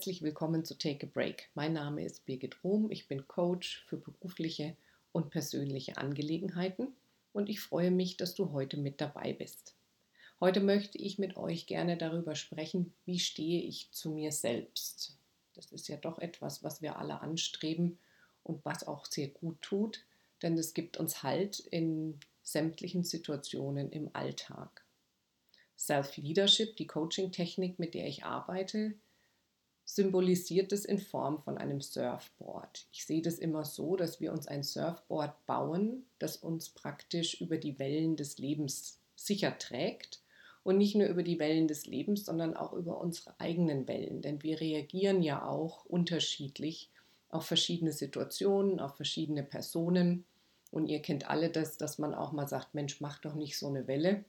herzlich willkommen zu Take a Break. Mein Name ist Birgit Rohm, ich bin Coach für berufliche und persönliche Angelegenheiten und ich freue mich, dass du heute mit dabei bist. Heute möchte ich mit euch gerne darüber sprechen, wie stehe ich zu mir selbst. Das ist ja doch etwas, was wir alle anstreben und was auch sehr gut tut, denn es gibt uns Halt in sämtlichen Situationen im Alltag. Self-Leadership, die Coaching-Technik, mit der ich arbeite, symbolisiert es in Form von einem Surfboard. Ich sehe das immer so, dass wir uns ein Surfboard bauen, das uns praktisch über die Wellen des Lebens sicher trägt. Und nicht nur über die Wellen des Lebens, sondern auch über unsere eigenen Wellen. Denn wir reagieren ja auch unterschiedlich auf verschiedene Situationen, auf verschiedene Personen. Und ihr kennt alle das, dass man auch mal sagt, Mensch, mach doch nicht so eine Welle.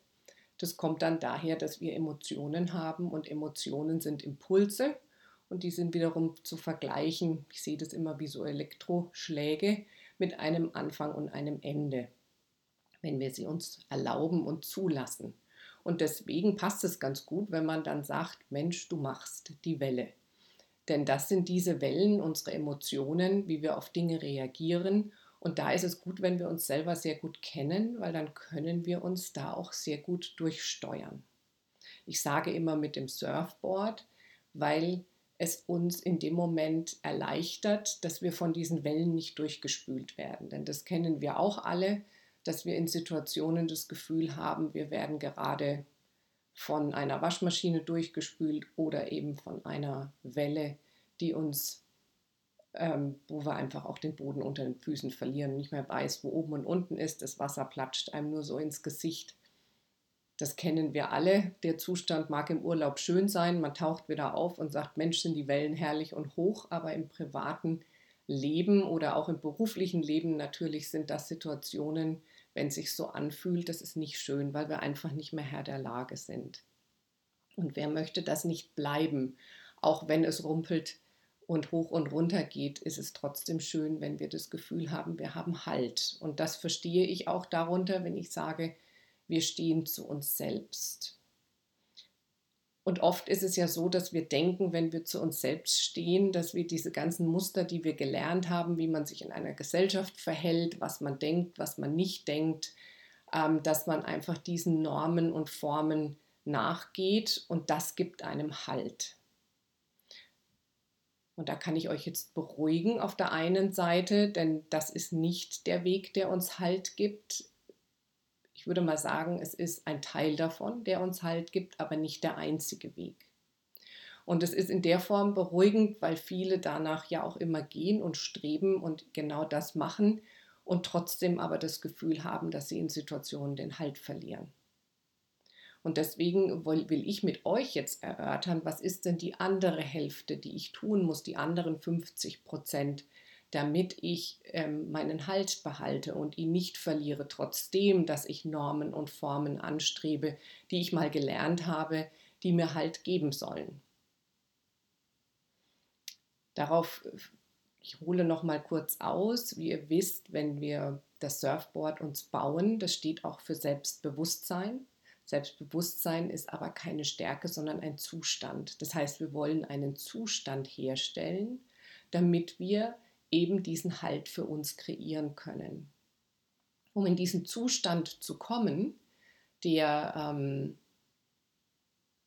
Das kommt dann daher, dass wir Emotionen haben und Emotionen sind Impulse und die sind wiederum zu vergleichen, ich sehe das immer wie so Elektroschläge, mit einem Anfang und einem Ende, wenn wir sie uns erlauben und zulassen. Und deswegen passt es ganz gut, wenn man dann sagt, Mensch, du machst die Welle. Denn das sind diese Wellen, unsere Emotionen, wie wir auf Dinge reagieren und da ist es gut, wenn wir uns selber sehr gut kennen, weil dann können wir uns da auch sehr gut durchsteuern. Ich sage immer mit dem Surfboard, weil es uns in dem Moment erleichtert, dass wir von diesen Wellen nicht durchgespült werden. Denn das kennen wir auch alle, dass wir in Situationen das Gefühl haben, wir werden gerade von einer Waschmaschine durchgespült oder eben von einer Welle, die uns ähm, wo wir einfach auch den Boden unter den Füßen verlieren, nicht mehr weiß, wo oben und unten ist. Das Wasser platscht einem nur so ins Gesicht. Das kennen wir alle. Der Zustand mag im Urlaub schön sein. Man taucht wieder auf und sagt, Mensch, sind die Wellen herrlich und hoch, aber im privaten Leben oder auch im beruflichen Leben natürlich sind das Situationen, wenn es sich so anfühlt, das ist nicht schön, weil wir einfach nicht mehr Herr der Lage sind. Und wer möchte das nicht bleiben, auch wenn es rumpelt, und hoch und runter geht, ist es trotzdem schön, wenn wir das Gefühl haben, wir haben Halt. Und das verstehe ich auch darunter, wenn ich sage, wir stehen zu uns selbst. Und oft ist es ja so, dass wir denken, wenn wir zu uns selbst stehen, dass wir diese ganzen Muster, die wir gelernt haben, wie man sich in einer Gesellschaft verhält, was man denkt, was man nicht denkt, ähm, dass man einfach diesen Normen und Formen nachgeht und das gibt einem Halt. Und da kann ich euch jetzt beruhigen auf der einen Seite, denn das ist nicht der Weg, der uns Halt gibt. Ich würde mal sagen, es ist ein Teil davon, der uns Halt gibt, aber nicht der einzige Weg. Und es ist in der Form beruhigend, weil viele danach ja auch immer gehen und streben und genau das machen und trotzdem aber das Gefühl haben, dass sie in Situationen den Halt verlieren. Und deswegen will ich mit euch jetzt erörtern, was ist denn die andere Hälfte, die ich tun muss, die anderen 50 Prozent, damit ich ähm, meinen Halt behalte und ihn nicht verliere, trotzdem, dass ich Normen und Formen anstrebe, die ich mal gelernt habe, die mir Halt geben sollen. Darauf, ich hole noch mal kurz aus. Wie ihr wisst, wenn wir das Surfboard uns bauen, das steht auch für Selbstbewusstsein. Selbstbewusstsein ist aber keine Stärke, sondern ein Zustand. Das heißt, wir wollen einen Zustand herstellen, damit wir eben diesen Halt für uns kreieren können. Um in diesen Zustand zu kommen, der ähm,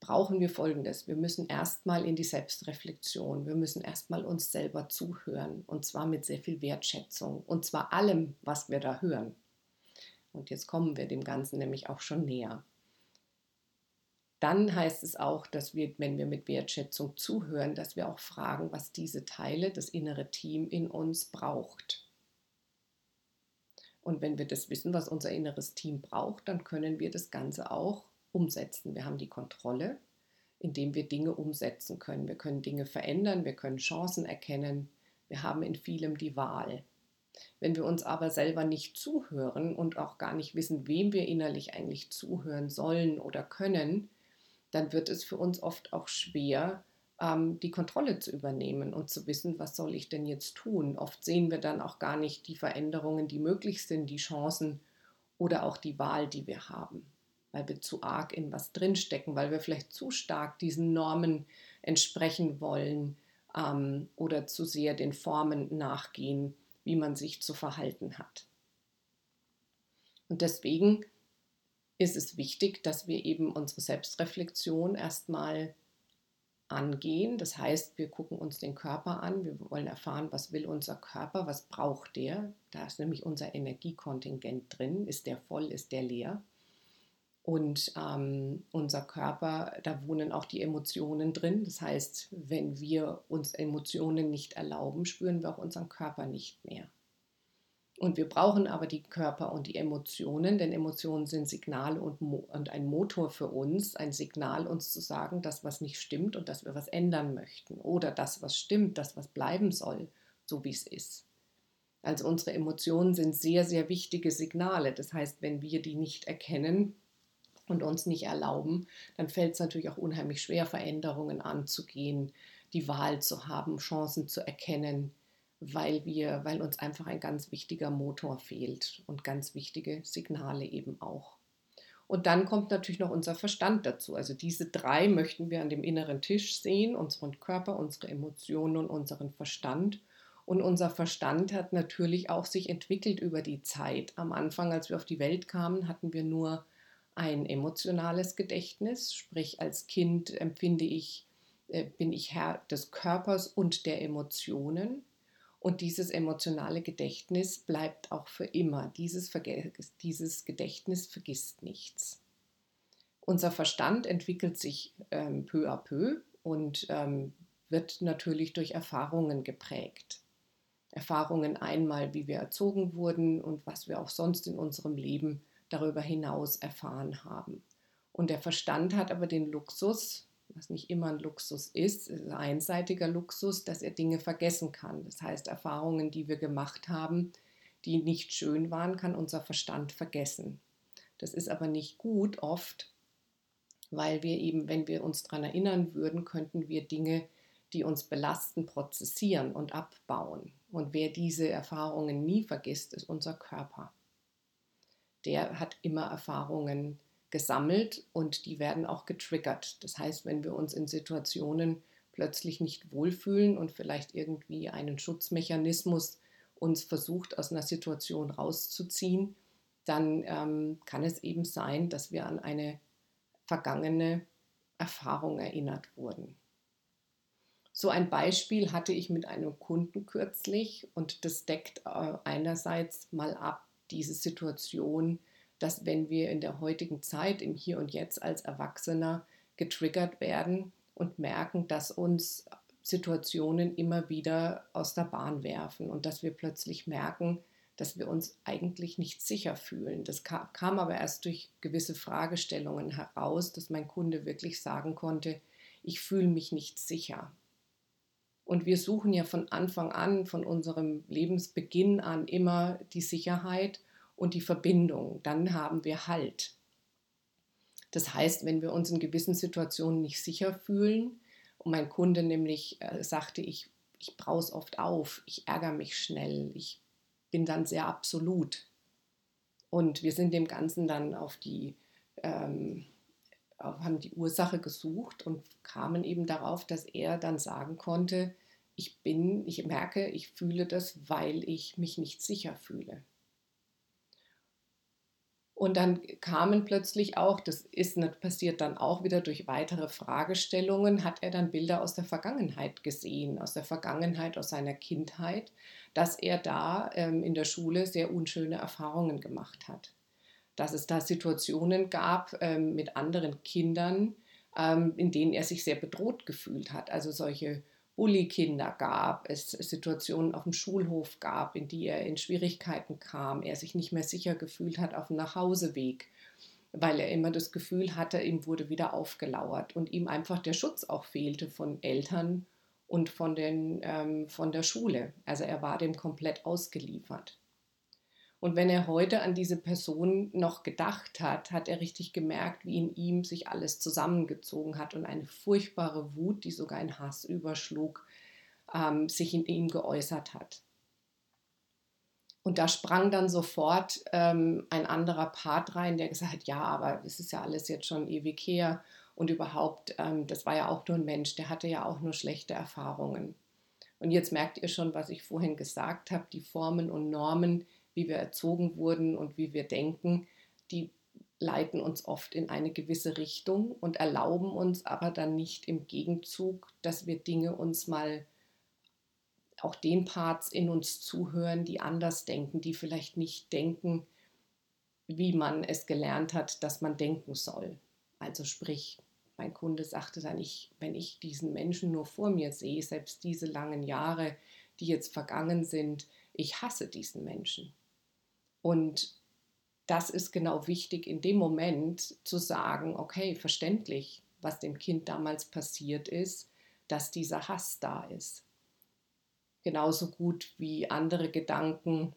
brauchen wir Folgendes. Wir müssen erstmal in die Selbstreflexion. Wir müssen erstmal uns selber zuhören und zwar mit sehr viel Wertschätzung und zwar allem, was wir da hören. Und jetzt kommen wir dem Ganzen nämlich auch schon näher dann heißt es auch, dass wir, wenn wir mit Wertschätzung zuhören, dass wir auch fragen, was diese Teile, das innere Team in uns braucht. Und wenn wir das wissen, was unser inneres Team braucht, dann können wir das Ganze auch umsetzen. Wir haben die Kontrolle, indem wir Dinge umsetzen können. Wir können Dinge verändern, wir können Chancen erkennen. Wir haben in vielem die Wahl. Wenn wir uns aber selber nicht zuhören und auch gar nicht wissen, wem wir innerlich eigentlich zuhören sollen oder können, dann wird es für uns oft auch schwer, ähm, die Kontrolle zu übernehmen und zu wissen, was soll ich denn jetzt tun. Oft sehen wir dann auch gar nicht die Veränderungen, die möglich sind, die Chancen oder auch die Wahl, die wir haben. weil wir zu arg in was drinstecken, weil wir vielleicht zu stark diesen Normen entsprechen wollen ähm, oder zu sehr den Formen nachgehen, wie man sich zu verhalten hat. Und deswegen ist es wichtig, dass wir eben unsere Selbstreflexion erstmal angehen. Das heißt, wir gucken uns den Körper an, wir wollen erfahren, was will unser Körper, was braucht der. Da ist nämlich unser Energiekontingent drin. Ist der voll, ist der leer? Und ähm, unser Körper, da wohnen auch die Emotionen drin. Das heißt, wenn wir uns Emotionen nicht erlauben, spüren wir auch unseren Körper nicht mehr. Und wir brauchen aber die Körper und die Emotionen, denn Emotionen sind Signale und, und ein Motor für uns, ein Signal uns zu sagen, dass was nicht stimmt und dass wir was ändern möchten oder das, was stimmt, das, was bleiben soll, so wie es ist. Also unsere Emotionen sind sehr, sehr wichtige Signale. Das heißt, wenn wir die nicht erkennen und uns nicht erlauben, dann fällt es natürlich auch unheimlich schwer, Veränderungen anzugehen, die Wahl zu haben, Chancen zu erkennen, weil wir, weil uns einfach ein ganz wichtiger Motor fehlt und ganz wichtige Signale eben auch. Und dann kommt natürlich noch unser Verstand dazu. Also diese drei möchten wir an dem inneren Tisch sehen, unseren Körper, unsere Emotionen und unseren Verstand. Und unser Verstand hat natürlich auch sich entwickelt über die Zeit. Am Anfang, als wir auf die Welt kamen, hatten wir nur ein emotionales Gedächtnis, sprich als Kind empfinde ich, äh, bin ich Herr des Körpers und der Emotionen. Und dieses emotionale Gedächtnis bleibt auch für immer. Dieses, dieses Gedächtnis vergisst nichts. Unser Verstand entwickelt sich ähm, peu à peu und ähm, wird natürlich durch Erfahrungen geprägt. Erfahrungen einmal, wie wir erzogen wurden und was wir auch sonst in unserem Leben darüber hinaus erfahren haben. Und der Verstand hat aber den Luxus, was nicht immer ein Luxus ist, ein einseitiger Luxus, dass er Dinge vergessen kann. Das heißt, Erfahrungen, die wir gemacht haben, die nicht schön waren, kann unser Verstand vergessen. Das ist aber nicht gut oft, weil wir eben, wenn wir uns daran erinnern würden, könnten wir Dinge, die uns belasten, prozessieren und abbauen. Und wer diese Erfahrungen nie vergisst, ist unser Körper. Der hat immer Erfahrungen gesammelt und die werden auch getriggert. Das heißt, wenn wir uns in Situationen plötzlich nicht wohlfühlen und vielleicht irgendwie einen Schutzmechanismus uns versucht, aus einer Situation rauszuziehen, dann ähm, kann es eben sein, dass wir an eine vergangene Erfahrung erinnert wurden. So ein Beispiel hatte ich mit einem Kunden kürzlich und das deckt äh, einerseits mal ab diese Situation, dass wenn wir in der heutigen Zeit, im Hier und Jetzt als Erwachsener getriggert werden und merken, dass uns Situationen immer wieder aus der Bahn werfen und dass wir plötzlich merken, dass wir uns eigentlich nicht sicher fühlen. Das kam aber erst durch gewisse Fragestellungen heraus, dass mein Kunde wirklich sagen konnte, ich fühle mich nicht sicher. Und wir suchen ja von Anfang an, von unserem Lebensbeginn an immer die Sicherheit und die Verbindung, dann haben wir Halt. Das heißt, wenn wir uns in gewissen Situationen nicht sicher fühlen, und mein Kunde nämlich äh, sagte, ich, ich brauche es oft auf, ich ärgere mich schnell, ich bin dann sehr absolut. Und wir sind dem Ganzen dann auf die, ähm, haben die Ursache gesucht und kamen eben darauf, dass er dann sagen konnte, ich bin, ich merke, ich fühle das, weil ich mich nicht sicher fühle. Und dann kamen plötzlich auch, das ist passiert dann auch wieder durch weitere Fragestellungen, hat er dann Bilder aus der Vergangenheit gesehen, aus der Vergangenheit, aus seiner Kindheit, dass er da ähm, in der Schule sehr unschöne Erfahrungen gemacht hat. Dass es da Situationen gab ähm, mit anderen Kindern, ähm, in denen er sich sehr bedroht gefühlt hat. Also solche Bully-Kinder gab, es Situationen auf dem Schulhof gab, in die er in Schwierigkeiten kam, er sich nicht mehr sicher gefühlt hat auf dem Nachhauseweg, weil er immer das Gefühl hatte, ihm wurde wieder aufgelauert und ihm einfach der Schutz auch fehlte von Eltern und von, den, ähm, von der Schule. Also er war dem komplett ausgeliefert. Und wenn er heute an diese Person noch gedacht hat, hat er richtig gemerkt, wie in ihm sich alles zusammengezogen hat und eine furchtbare Wut, die sogar in Hass überschlug, ähm, sich in ihm geäußert hat. Und da sprang dann sofort ähm, ein anderer Part rein, der gesagt hat, ja, aber es ist ja alles jetzt schon ewig her und überhaupt, ähm, das war ja auch nur ein Mensch, der hatte ja auch nur schlechte Erfahrungen. Und jetzt merkt ihr schon, was ich vorhin gesagt habe, die Formen und Normen, wie wir erzogen wurden und wie wir denken, die leiten uns oft in eine gewisse Richtung und erlauben uns aber dann nicht im Gegenzug, dass wir Dinge uns mal auch den Parts in uns zuhören, die anders denken, die vielleicht nicht denken, wie man es gelernt hat, dass man denken soll. Also sprich, mein Kunde sagte dann, ich, wenn ich diesen Menschen nur vor mir sehe, selbst diese langen Jahre, die jetzt vergangen sind, ich hasse diesen Menschen. Und das ist genau wichtig in dem Moment zu sagen, okay, verständlich, was dem Kind damals passiert ist, dass dieser Hass da ist. Genauso gut wie andere Gedanken,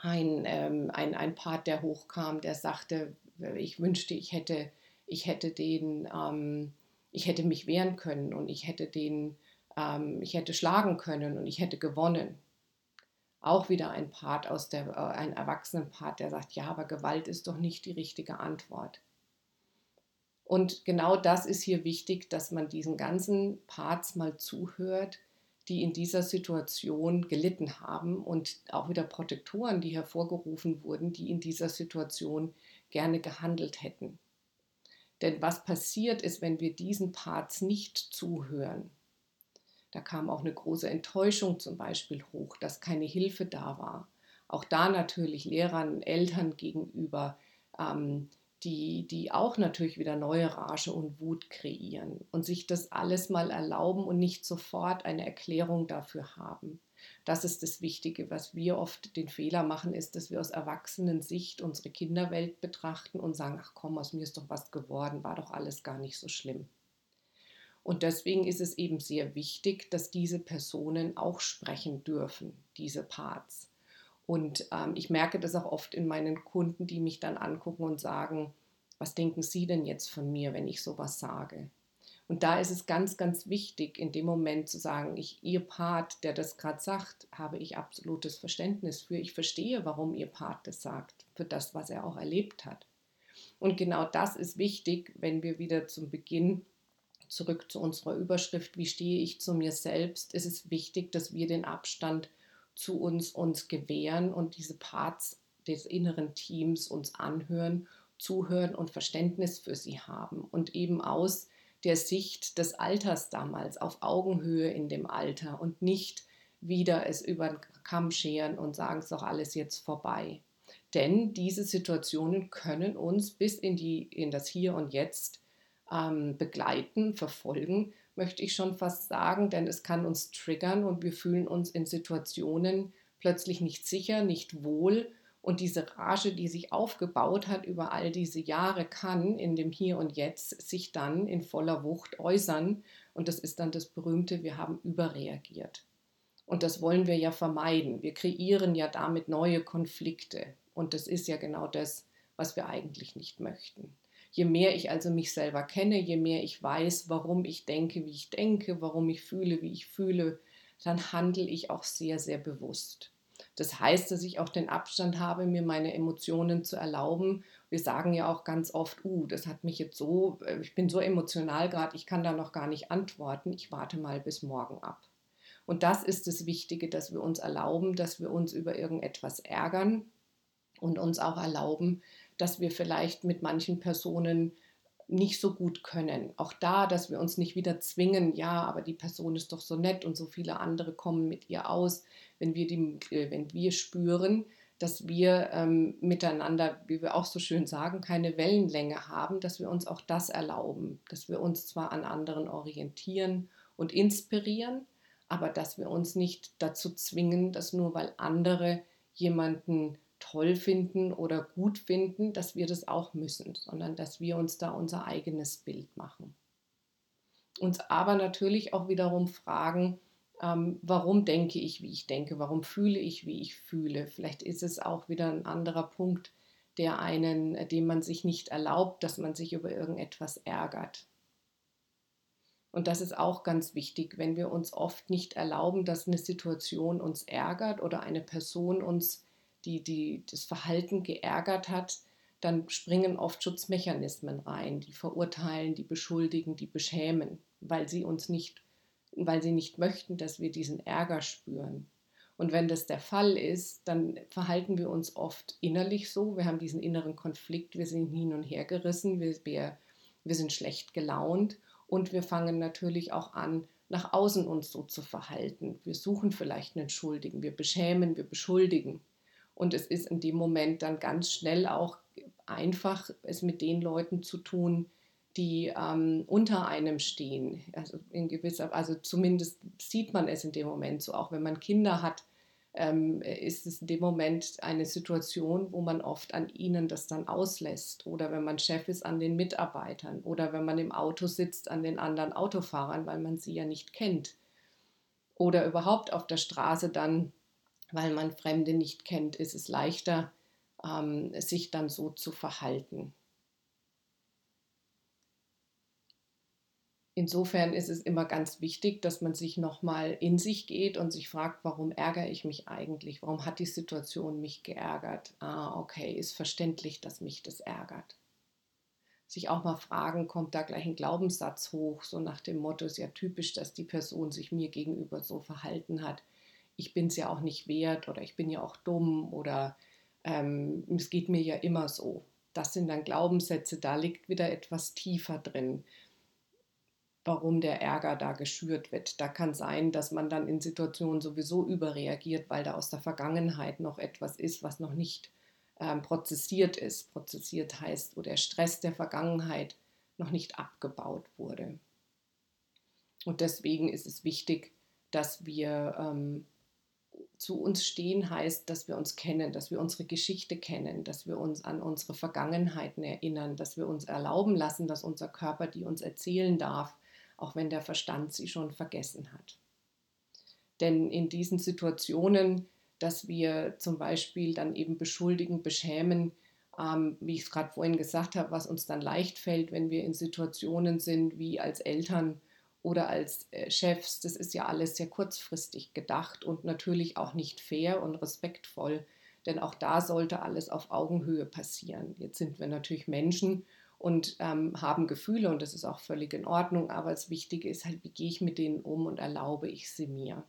ein, ähm, ein, ein Part, der hochkam, der sagte, ich wünschte, ich hätte, ich hätte den, ähm, ich hätte mich wehren können und ich hätte den, ähm, ich hätte schlagen können und ich hätte gewonnen auch wieder ein Part aus der, äh, ein Erwachsenenpart, der sagt, ja, aber Gewalt ist doch nicht die richtige Antwort. Und genau das ist hier wichtig, dass man diesen ganzen Parts mal zuhört, die in dieser Situation gelitten haben und auch wieder Protektoren, die hervorgerufen wurden, die in dieser Situation gerne gehandelt hätten. Denn was passiert ist, wenn wir diesen Parts nicht zuhören, da kam auch eine große Enttäuschung zum Beispiel hoch, dass keine Hilfe da war. Auch da natürlich Lehrern, Eltern gegenüber, ähm, die, die auch natürlich wieder neue Rage und Wut kreieren und sich das alles mal erlauben und nicht sofort eine Erklärung dafür haben. Das ist das Wichtige. Was wir oft den Fehler machen, ist, dass wir aus Erwachsenensicht unsere Kinderwelt betrachten und sagen, ach komm, aus mir ist doch was geworden, war doch alles gar nicht so schlimm. Und deswegen ist es eben sehr wichtig, dass diese Personen auch sprechen dürfen, diese Parts. Und ähm, ich merke das auch oft in meinen Kunden, die mich dann angucken und sagen, was denken Sie denn jetzt von mir, wenn ich sowas sage? Und da ist es ganz, ganz wichtig, in dem Moment zu sagen, ich, Ihr Part, der das gerade sagt, habe ich absolutes Verständnis für. Ich verstehe, warum Ihr Part das sagt, für das, was er auch erlebt hat. Und genau das ist wichtig, wenn wir wieder zum Beginn zurück zu unserer Überschrift, wie stehe ich zu mir selbst, ist es wichtig, dass wir den Abstand zu uns uns gewähren und diese Parts des inneren Teams uns anhören, zuhören und Verständnis für sie haben und eben aus der Sicht des Alters damals auf Augenhöhe in dem Alter und nicht wieder es über den Kamm scheren und sagen, es ist doch alles jetzt vorbei. Denn diese Situationen können uns bis in, die, in das Hier und Jetzt ähm, begleiten, verfolgen, möchte ich schon fast sagen, denn es kann uns triggern und wir fühlen uns in Situationen plötzlich nicht sicher, nicht wohl. Und diese Rage, die sich aufgebaut hat über all diese Jahre, kann in dem Hier und Jetzt sich dann in voller Wucht äußern. Und das ist dann das berühmte, wir haben überreagiert. Und das wollen wir ja vermeiden. Wir kreieren ja damit neue Konflikte. Und das ist ja genau das, was wir eigentlich nicht möchten. Je mehr ich also mich selber kenne, je mehr ich weiß, warum ich denke, wie ich denke, warum ich fühle, wie ich fühle, dann handle ich auch sehr, sehr bewusst. Das heißt, dass ich auch den Abstand habe, mir meine Emotionen zu erlauben. Wir sagen ja auch ganz oft, uh, das hat mich jetzt so, äh, ich bin so emotional gerade, ich kann da noch gar nicht antworten, ich warte mal bis morgen ab. Und das ist das Wichtige, dass wir uns erlauben, dass wir uns über irgendetwas ärgern und uns auch erlauben, dass wir vielleicht mit manchen Personen nicht so gut können. Auch da, dass wir uns nicht wieder zwingen, ja, aber die Person ist doch so nett und so viele andere kommen mit ihr aus, wenn wir, die, äh, wenn wir spüren, dass wir ähm, miteinander, wie wir auch so schön sagen, keine Wellenlänge haben, dass wir uns auch das erlauben, dass wir uns zwar an anderen orientieren und inspirieren, aber dass wir uns nicht dazu zwingen, dass nur weil andere jemanden toll finden oder gut finden, dass wir das auch müssen, sondern dass wir uns da unser eigenes Bild machen. Uns aber natürlich auch wiederum fragen, ähm, warum denke ich, wie ich denke, warum fühle ich, wie ich fühle. Vielleicht ist es auch wieder ein anderer Punkt, der einen, dem man sich nicht erlaubt, dass man sich über irgendetwas ärgert. Und das ist auch ganz wichtig, wenn wir uns oft nicht erlauben, dass eine Situation uns ärgert oder eine Person uns, die, die das Verhalten geärgert hat, dann springen oft Schutzmechanismen rein, die verurteilen, die beschuldigen, die beschämen, weil sie uns nicht, weil sie nicht möchten, dass wir diesen Ärger spüren. Und wenn das der Fall ist, dann verhalten wir uns oft innerlich so. Wir haben diesen inneren Konflikt, wir sind hin und her gerissen, wir, wir, wir sind schlecht gelaunt und wir fangen natürlich auch an, nach außen uns so zu verhalten. Wir suchen vielleicht einen Schuldigen, wir beschämen, wir beschuldigen. Und es ist in dem Moment dann ganz schnell auch einfach, es mit den Leuten zu tun, die ähm, unter einem stehen. Also in gewisser, also zumindest sieht man es in dem Moment so, auch wenn man Kinder hat, ähm, ist es in dem Moment eine Situation, wo man oft an ihnen das dann auslässt. Oder wenn man Chef ist an den Mitarbeitern oder wenn man im Auto sitzt an den anderen Autofahrern, weil man sie ja nicht kennt. Oder überhaupt auf der Straße dann, weil man Fremde nicht kennt, ist es leichter, ähm, sich dann so zu verhalten. Insofern ist es immer ganz wichtig, dass man sich nochmal in sich geht und sich fragt, warum ärgere ich mich eigentlich? Warum hat die Situation mich geärgert? Ah, okay, ist verständlich, dass mich das ärgert. Sich auch mal fragen, kommt da gleich ein Glaubenssatz hoch, so nach dem Motto, ist ja typisch, dass die Person sich mir gegenüber so verhalten hat. Ich bin es ja auch nicht wert oder ich bin ja auch dumm oder ähm, es geht mir ja immer so. Das sind dann Glaubenssätze, da liegt wieder etwas tiefer drin warum der Ärger da geschürt wird. Da kann sein, dass man dann in Situationen sowieso überreagiert, weil da aus der Vergangenheit noch etwas ist, was noch nicht ähm, prozessiert ist. Prozessiert heißt, wo der Stress der Vergangenheit noch nicht abgebaut wurde. Und deswegen ist es wichtig, dass wir ähm, zu uns stehen, heißt, dass wir uns kennen, dass wir unsere Geschichte kennen, dass wir uns an unsere Vergangenheiten erinnern, dass wir uns erlauben lassen, dass unser Körper die uns erzählen darf, auch wenn der Verstand sie schon vergessen hat. Denn in diesen Situationen, dass wir zum Beispiel dann eben beschuldigen, beschämen, ähm, wie ich es gerade vorhin gesagt habe, was uns dann leicht fällt, wenn wir in Situationen sind wie als Eltern oder als äh, Chefs, das ist ja alles sehr kurzfristig gedacht und natürlich auch nicht fair und respektvoll, denn auch da sollte alles auf Augenhöhe passieren. Jetzt sind wir natürlich Menschen und ähm, haben Gefühle und das ist auch völlig in Ordnung, aber das Wichtige ist halt, wie gehe ich mit denen um und erlaube ich sie mir.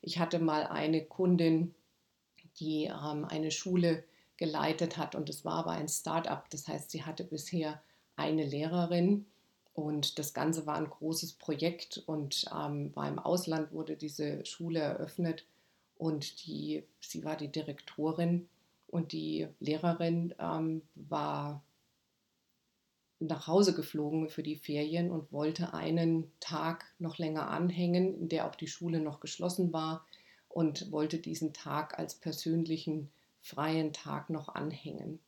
Ich hatte mal eine Kundin, die ähm, eine Schule geleitet hat und es war aber ein Start-up, das heißt, sie hatte bisher eine Lehrerin und das Ganze war ein großes Projekt. Und ähm, war im Ausland, wurde diese Schule eröffnet. Und die, sie war die Direktorin. Und die Lehrerin ähm, war nach Hause geflogen für die Ferien und wollte einen Tag noch länger anhängen, in der auch die Schule noch geschlossen war. Und wollte diesen Tag als persönlichen freien Tag noch anhängen,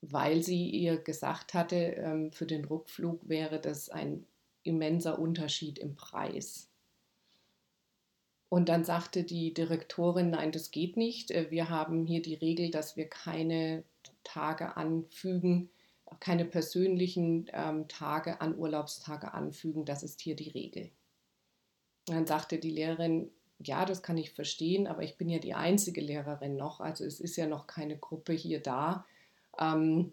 weil sie ihr gesagt hatte, ähm, für den Rückflug wäre das ein immenser Unterschied im Preis. Und dann sagte die Direktorin, nein, das geht nicht. Äh, wir haben hier die Regel, dass wir keine Tage anfügen, keine persönlichen ähm, Tage an Urlaubstage anfügen. Das ist hier die Regel. Und dann sagte die Lehrerin, ja, das kann ich verstehen, aber ich bin ja die einzige Lehrerin noch, also es ist ja noch keine Gruppe hier da. Ähm,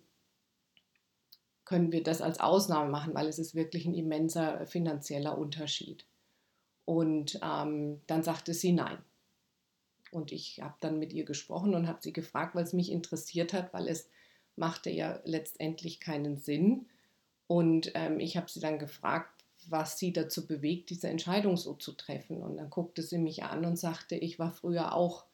können wir das als Ausnahme machen, weil es ist wirklich ein immenser finanzieller Unterschied. Und ähm, dann sagte sie nein. Und ich habe dann mit ihr gesprochen und habe sie gefragt, weil es mich interessiert hat, weil es machte ja letztendlich keinen Sinn. Und ähm, ich habe sie dann gefragt, was sie dazu bewegt, diese Entscheidung so zu treffen. Und dann guckte sie mich an und sagte, ich war früher auch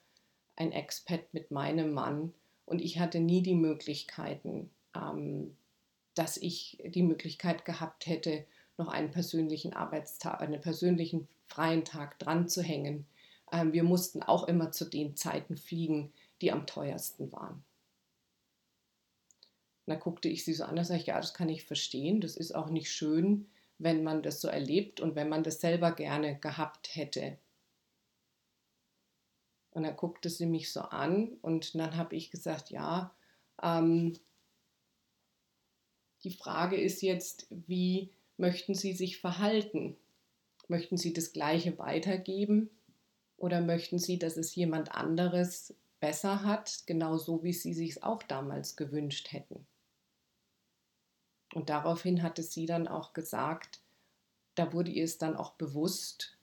ein Expat mit meinem Mann und ich hatte nie die Möglichkeiten, ähm, dass ich die Möglichkeit gehabt hätte, noch einen persönlichen Arbeitstag, einen persönlichen freien Tag dran zu hängen. Ähm, wir mussten auch immer zu den Zeiten fliegen, die am teuersten waren. Da guckte ich sie so an und sagte, ja, das kann ich verstehen. Das ist auch nicht schön, wenn man das so erlebt und wenn man das selber gerne gehabt hätte. Und dann guckte sie mich so an und dann habe ich gesagt, ja, ähm, die Frage ist jetzt, wie möchten Sie sich verhalten? Möchten Sie das Gleiche weitergeben oder möchten Sie, dass es jemand anderes besser hat, genauso wie Sie sich es auch damals gewünscht hätten? Und daraufhin hatte sie dann auch gesagt, da wurde ihr es dann auch bewusst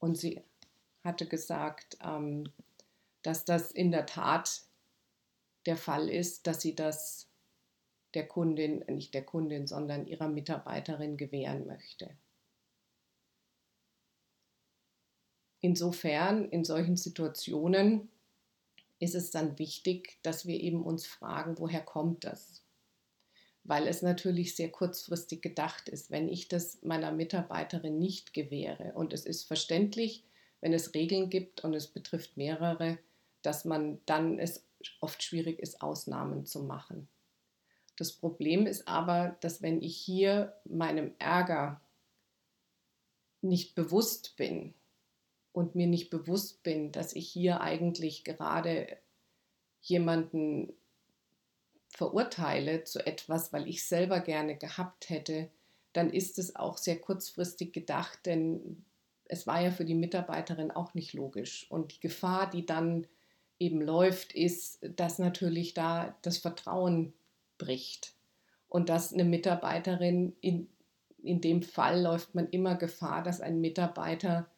und sie hatte gesagt, ähm, dass das in der Tat der Fall ist, dass sie das der Kundin, nicht der Kundin, sondern ihrer Mitarbeiterin gewähren möchte. Insofern, in solchen Situationen ist es dann wichtig, dass wir eben uns fragen, woher kommt das? Weil es natürlich sehr kurzfristig gedacht ist. Wenn ich das meiner Mitarbeiterin nicht gewähre und es ist verständlich, wenn es Regeln gibt und es betrifft mehrere, dass man dann es oft schwierig ist, Ausnahmen zu machen. Das Problem ist aber, dass wenn ich hier meinem Ärger nicht bewusst bin und mir nicht bewusst bin, dass ich hier eigentlich gerade jemanden verurteile zu etwas, weil ich selber gerne gehabt hätte, dann ist es auch sehr kurzfristig gedacht, denn es war ja für die Mitarbeiterin auch nicht logisch. Und die Gefahr, die dann eben läuft, ist, dass natürlich da das Vertrauen bricht. Und dass eine Mitarbeiterin, in, in dem Fall läuft man immer Gefahr, dass ein Mitarbeiter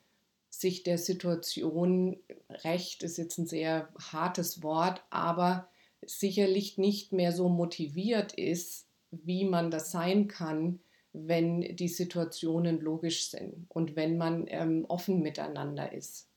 sich der Situation recht, ist jetzt ein sehr hartes Wort, aber sicherlich nicht mehr so motiviert ist, wie man das sein kann, wenn die Situationen logisch sind und wenn man ähm, offen miteinander ist.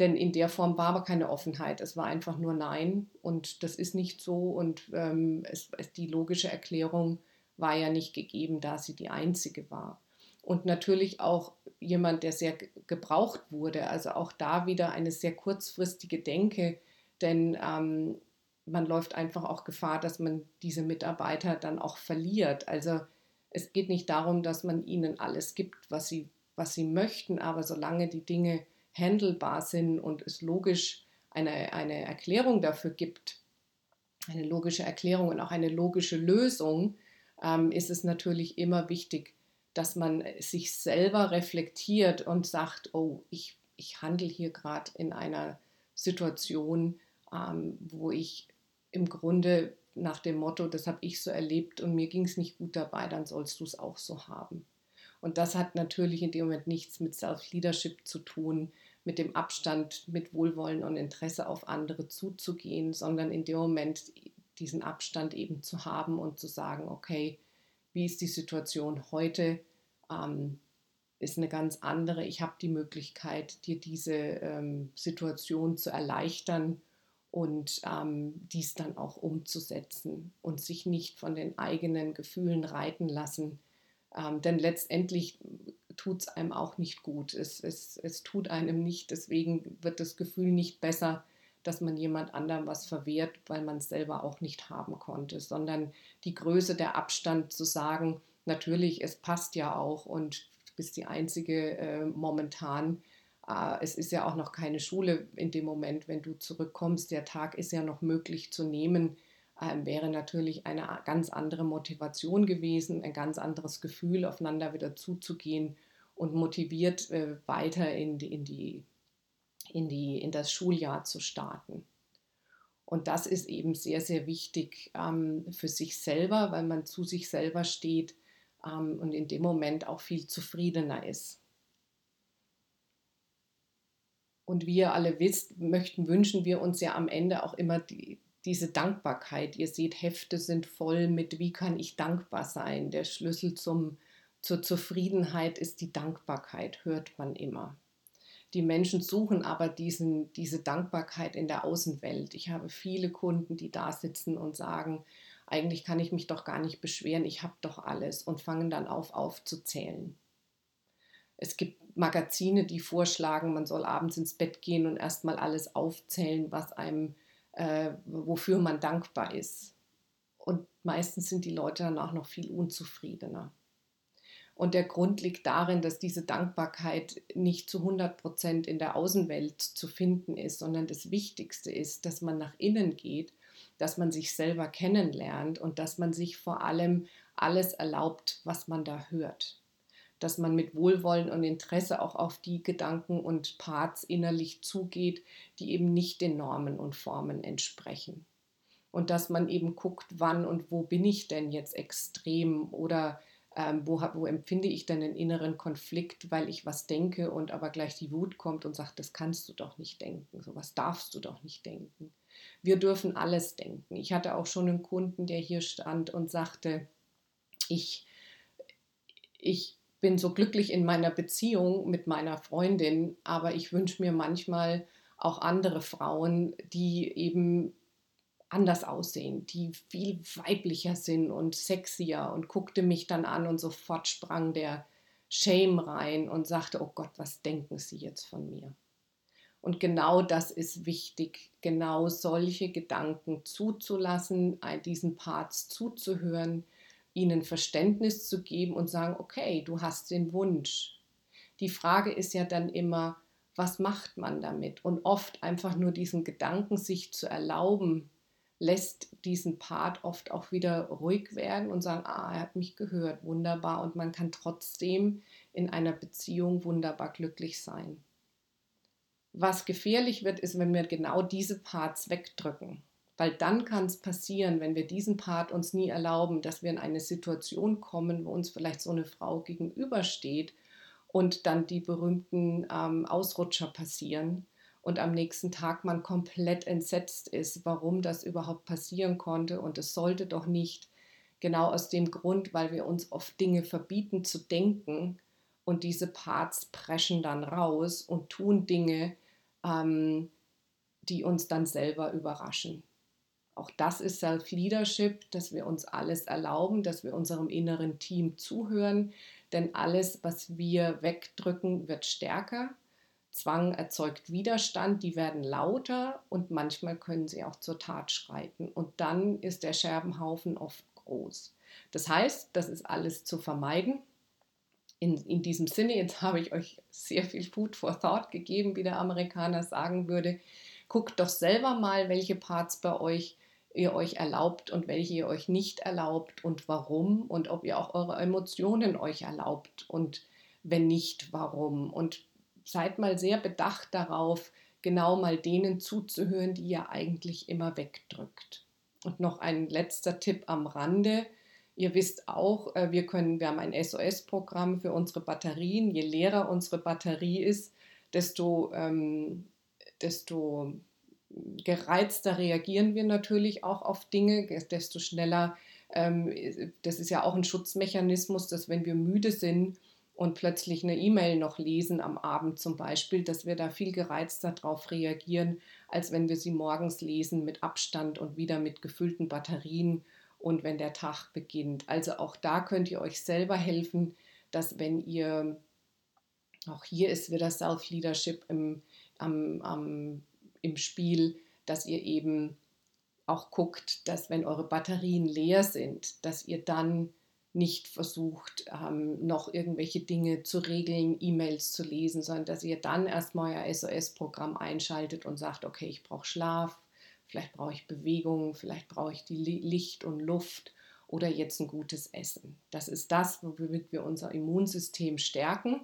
Denn in der Form war aber keine Offenheit. Es war einfach nur Nein und das ist nicht so. Und ähm, es, die logische Erklärung war ja nicht gegeben, da sie die einzige war. Und natürlich auch jemand, der sehr gebraucht wurde. Also auch da wieder eine sehr kurzfristige Denke, denn ähm, man läuft einfach auch Gefahr, dass man diese Mitarbeiter dann auch verliert. Also es geht nicht darum, dass man ihnen alles gibt, was sie, was sie möchten, aber solange die Dinge handelbar sind und es logisch eine, eine Erklärung dafür gibt, eine logische Erklärung und auch eine logische Lösung, ähm, ist es natürlich immer wichtig, dass man sich selber reflektiert und sagt, oh, ich, ich handle hier gerade in einer Situation, ähm, wo ich im Grunde nach dem Motto, das habe ich so erlebt und mir ging es nicht gut dabei, dann sollst du es auch so haben. Und das hat natürlich in dem Moment nichts mit Self-Leadership zu tun, mit dem Abstand, mit Wohlwollen und Interesse auf andere zuzugehen, sondern in dem Moment diesen Abstand eben zu haben und zu sagen, okay, wie ist die Situation heute? Ähm, ist eine ganz andere. Ich habe die Möglichkeit, dir diese ähm, Situation zu erleichtern und ähm, dies dann auch umzusetzen und sich nicht von den eigenen Gefühlen reiten lassen, ähm, denn letztendlich tut es einem auch nicht gut. Es, es, es tut einem nicht, deswegen wird das Gefühl nicht besser, dass man jemand anderem was verwehrt, weil man es selber auch nicht haben konnte, sondern die Größe der Abstand zu sagen, natürlich, es passt ja auch und du bist die einzige äh, momentan. Äh, es ist ja auch noch keine Schule in dem Moment, wenn du zurückkommst. Der Tag ist ja noch möglich zu nehmen ähm, wäre natürlich eine ganz andere Motivation gewesen, ein ganz anderes Gefühl, aufeinander wieder zuzugehen und motiviert äh, weiter in die, in, die, in, die, in das Schuljahr zu starten. Und das ist eben sehr, sehr wichtig ähm, für sich selber, weil man zu sich selber steht ähm, und in dem Moment auch viel zufriedener ist. Und wie ihr alle wisst, möchten, wünschen wir uns ja am Ende auch immer die, diese Dankbarkeit. Ihr seht, Hefte sind voll mit, wie kann ich dankbar sein? Der Schlüssel zum, zur Zufriedenheit ist die Dankbarkeit, hört man immer. Die Menschen suchen aber diesen, diese Dankbarkeit in der Außenwelt. Ich habe viele Kunden, die da sitzen und sagen, eigentlich kann ich mich doch gar nicht beschweren, ich habe doch alles und fangen dann auf aufzuzählen. Es gibt Magazine, die vorschlagen, man soll abends ins Bett gehen und erstmal alles aufzählen, was einem äh, wofür man dankbar ist. Und meistens sind die Leute danach noch viel unzufriedener. Und der Grund liegt darin, dass diese Dankbarkeit nicht zu 100 Prozent in der Außenwelt zu finden ist, sondern das Wichtigste ist, dass man nach innen geht dass man sich selber kennenlernt und dass man sich vor allem alles erlaubt, was man da hört. Dass man mit Wohlwollen und Interesse auch auf die Gedanken und Parts innerlich zugeht, die eben nicht den Normen und Formen entsprechen. Und dass man eben guckt, wann und wo bin ich denn jetzt extrem oder ähm, wo, wo, empfinde ich denn einen inneren Konflikt, weil ich was denke und aber gleich die Wut kommt und sagt, das kannst du doch nicht denken, sowas darfst du doch nicht denken. Wir dürfen alles denken. Ich hatte auch schon einen Kunden, der hier stand und sagte, ich, ich bin so glücklich in meiner Beziehung mit meiner Freundin, aber ich wünsche mir manchmal auch andere Frauen, die eben anders aussehen, die viel weiblicher sind und sexier und guckte mich dann an und sofort sprang der Shame rein und sagte, oh Gott, was denken Sie jetzt von mir? Und genau das ist wichtig, genau solche Gedanken zuzulassen, diesen Parts zuzuhören, ihnen Verständnis zu geben und sagen, okay, du hast den Wunsch. Die Frage ist ja dann immer, was macht man damit? Und oft einfach nur diesen Gedanken sich zu erlauben, lässt diesen Part oft auch wieder ruhig werden und sagen, ah, er hat mich gehört, wunderbar. Und man kann trotzdem in einer Beziehung wunderbar glücklich sein. Was gefährlich wird, ist, wenn wir genau diese Parts wegdrücken. Weil dann kann es passieren, wenn wir diesen Part uns nie erlauben, dass wir in eine Situation kommen, wo uns vielleicht so eine Frau gegenübersteht und dann die berühmten ähm, Ausrutscher passieren und am nächsten Tag man komplett entsetzt ist, warum das überhaupt passieren konnte. Und es sollte doch nicht genau aus dem Grund, weil wir uns oft Dinge verbieten zu denken und diese Parts preschen dann raus und tun Dinge, ähm, die uns dann selber überraschen. Auch das ist Self-Leadership, dass wir uns alles erlauben, dass wir unserem inneren Team zuhören, denn alles, was wir wegdrücken, wird stärker Zwang erzeugt Widerstand, die werden lauter und manchmal können sie auch zur Tat schreiten. Und dann ist der Scherbenhaufen oft groß. Das heißt, das ist alles zu vermeiden. In, in diesem Sinne, jetzt habe ich euch sehr viel Food for Thought gegeben, wie der Amerikaner sagen würde. Guckt doch selber mal, welche Parts bei euch ihr euch erlaubt und welche ihr euch nicht erlaubt und warum und ob ihr auch eure Emotionen euch erlaubt und wenn nicht, warum. Und seid mal sehr bedacht darauf, genau mal denen zuzuhören, die ihr eigentlich immer wegdrückt. Und noch ein letzter Tipp am Rande. Ihr wisst auch, äh, wir können, wir haben ein SOS-Programm für unsere Batterien. Je leerer unsere Batterie ist, desto, ähm, desto gereizter reagieren wir natürlich auch auf Dinge, desto schneller. Ähm, das ist ja auch ein Schutzmechanismus, dass wenn wir müde sind, und plötzlich eine E-Mail noch lesen am Abend zum Beispiel, dass wir da viel gereizter darauf reagieren, als wenn wir sie morgens lesen mit Abstand und wieder mit gefüllten Batterien und wenn der Tag beginnt. Also auch da könnt ihr euch selber helfen, dass wenn ihr, auch hier ist wieder Self-Leadership am, am, im Spiel, dass ihr eben auch guckt, dass wenn eure Batterien leer sind, dass ihr dann nicht versucht, ähm, noch irgendwelche Dinge zu regeln, E-Mails zu lesen, sondern dass ihr dann erstmal euer SOS-Programm einschaltet und sagt, okay, ich brauche Schlaf, vielleicht brauche ich Bewegung, vielleicht brauche ich die Licht und Luft oder jetzt ein gutes Essen. Das ist das, womit wir unser Immunsystem stärken.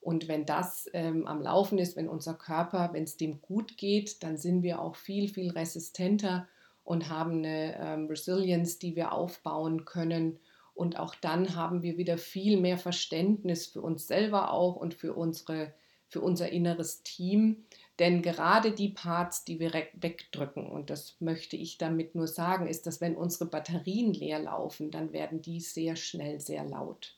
Und wenn das ähm, am Laufen ist, wenn unser Körper, wenn es dem gut geht, dann sind wir auch viel, viel resistenter und haben eine ähm, Resilience, die wir aufbauen können und auch dann haben wir wieder viel mehr Verständnis für uns selber auch und für, unsere, für unser inneres Team. Denn gerade die Parts, die wir wegdrücken, und das möchte ich damit nur sagen, ist, dass wenn unsere Batterien leer laufen, dann werden die sehr schnell sehr laut.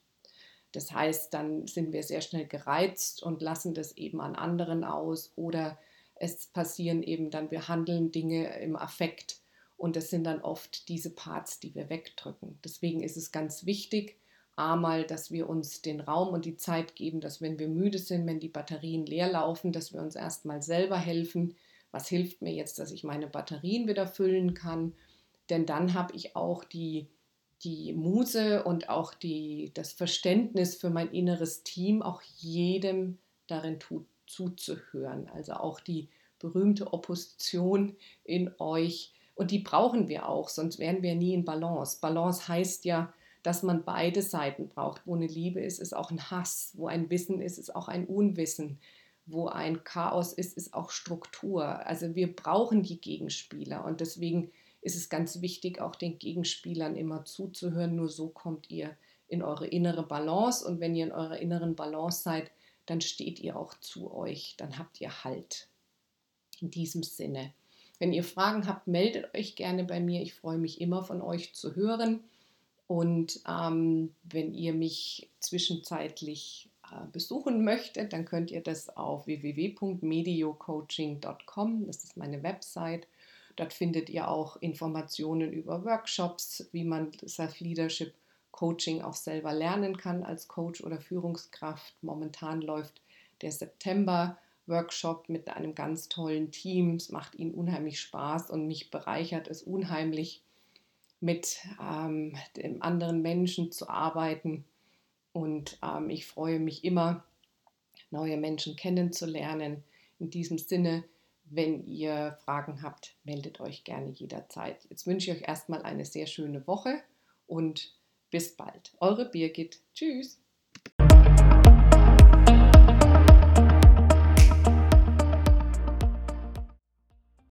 Das heißt, dann sind wir sehr schnell gereizt und lassen das eben an anderen aus oder es passieren eben dann, wir handeln Dinge im Affekt und das sind dann oft diese Parts, die wir wegdrücken. Deswegen ist es ganz wichtig, einmal, dass wir uns den Raum und die Zeit geben, dass wenn wir müde sind, wenn die Batterien leer laufen, dass wir uns erstmal selber helfen. Was hilft mir jetzt, dass ich meine Batterien wieder füllen kann? Denn dann habe ich auch die, die Muse und auch die, das Verständnis für mein inneres Team, auch jedem darin tut, zuzuhören. Also auch die berühmte Opposition in euch, Und die brauchen wir auch, sonst wären wir nie in Balance. Balance heißt ja, dass man beide Seiten braucht. Wo eine Liebe ist, ist auch ein Hass. Wo ein Wissen ist, ist auch ein Unwissen. Wo ein Chaos ist, ist auch Struktur. Also wir brauchen die Gegenspieler und deswegen ist es ganz wichtig, auch den Gegenspielern immer zuzuhören. Nur so kommt ihr in eure innere Balance und wenn ihr in eurer inneren Balance seid, dann steht ihr auch zu euch, dann habt ihr Halt. In diesem Sinne. Wenn ihr Fragen habt, meldet euch gerne bei mir. Ich freue mich immer von euch zu hören. Und ähm, wenn ihr mich zwischenzeitlich äh, besuchen möchtet, dann könnt ihr das auf www.mediocoaching.com, das ist meine Website. Dort findet ihr auch Informationen über Workshops, wie man Self-Leadership Coaching auch selber lernen kann als Coach oder Führungskraft. Momentan läuft der September Workshop mit einem ganz tollen Team. Es macht ihnen unheimlich Spaß und mich bereichert es unheimlich, mit ähm, dem anderen Menschen zu arbeiten. Und ähm, ich freue mich immer, neue Menschen kennenzulernen. In diesem Sinne, wenn ihr Fragen habt, meldet euch gerne jederzeit. Jetzt wünsche ich euch erstmal eine sehr schöne Woche und bis bald. Eure Birgit. Tschüss.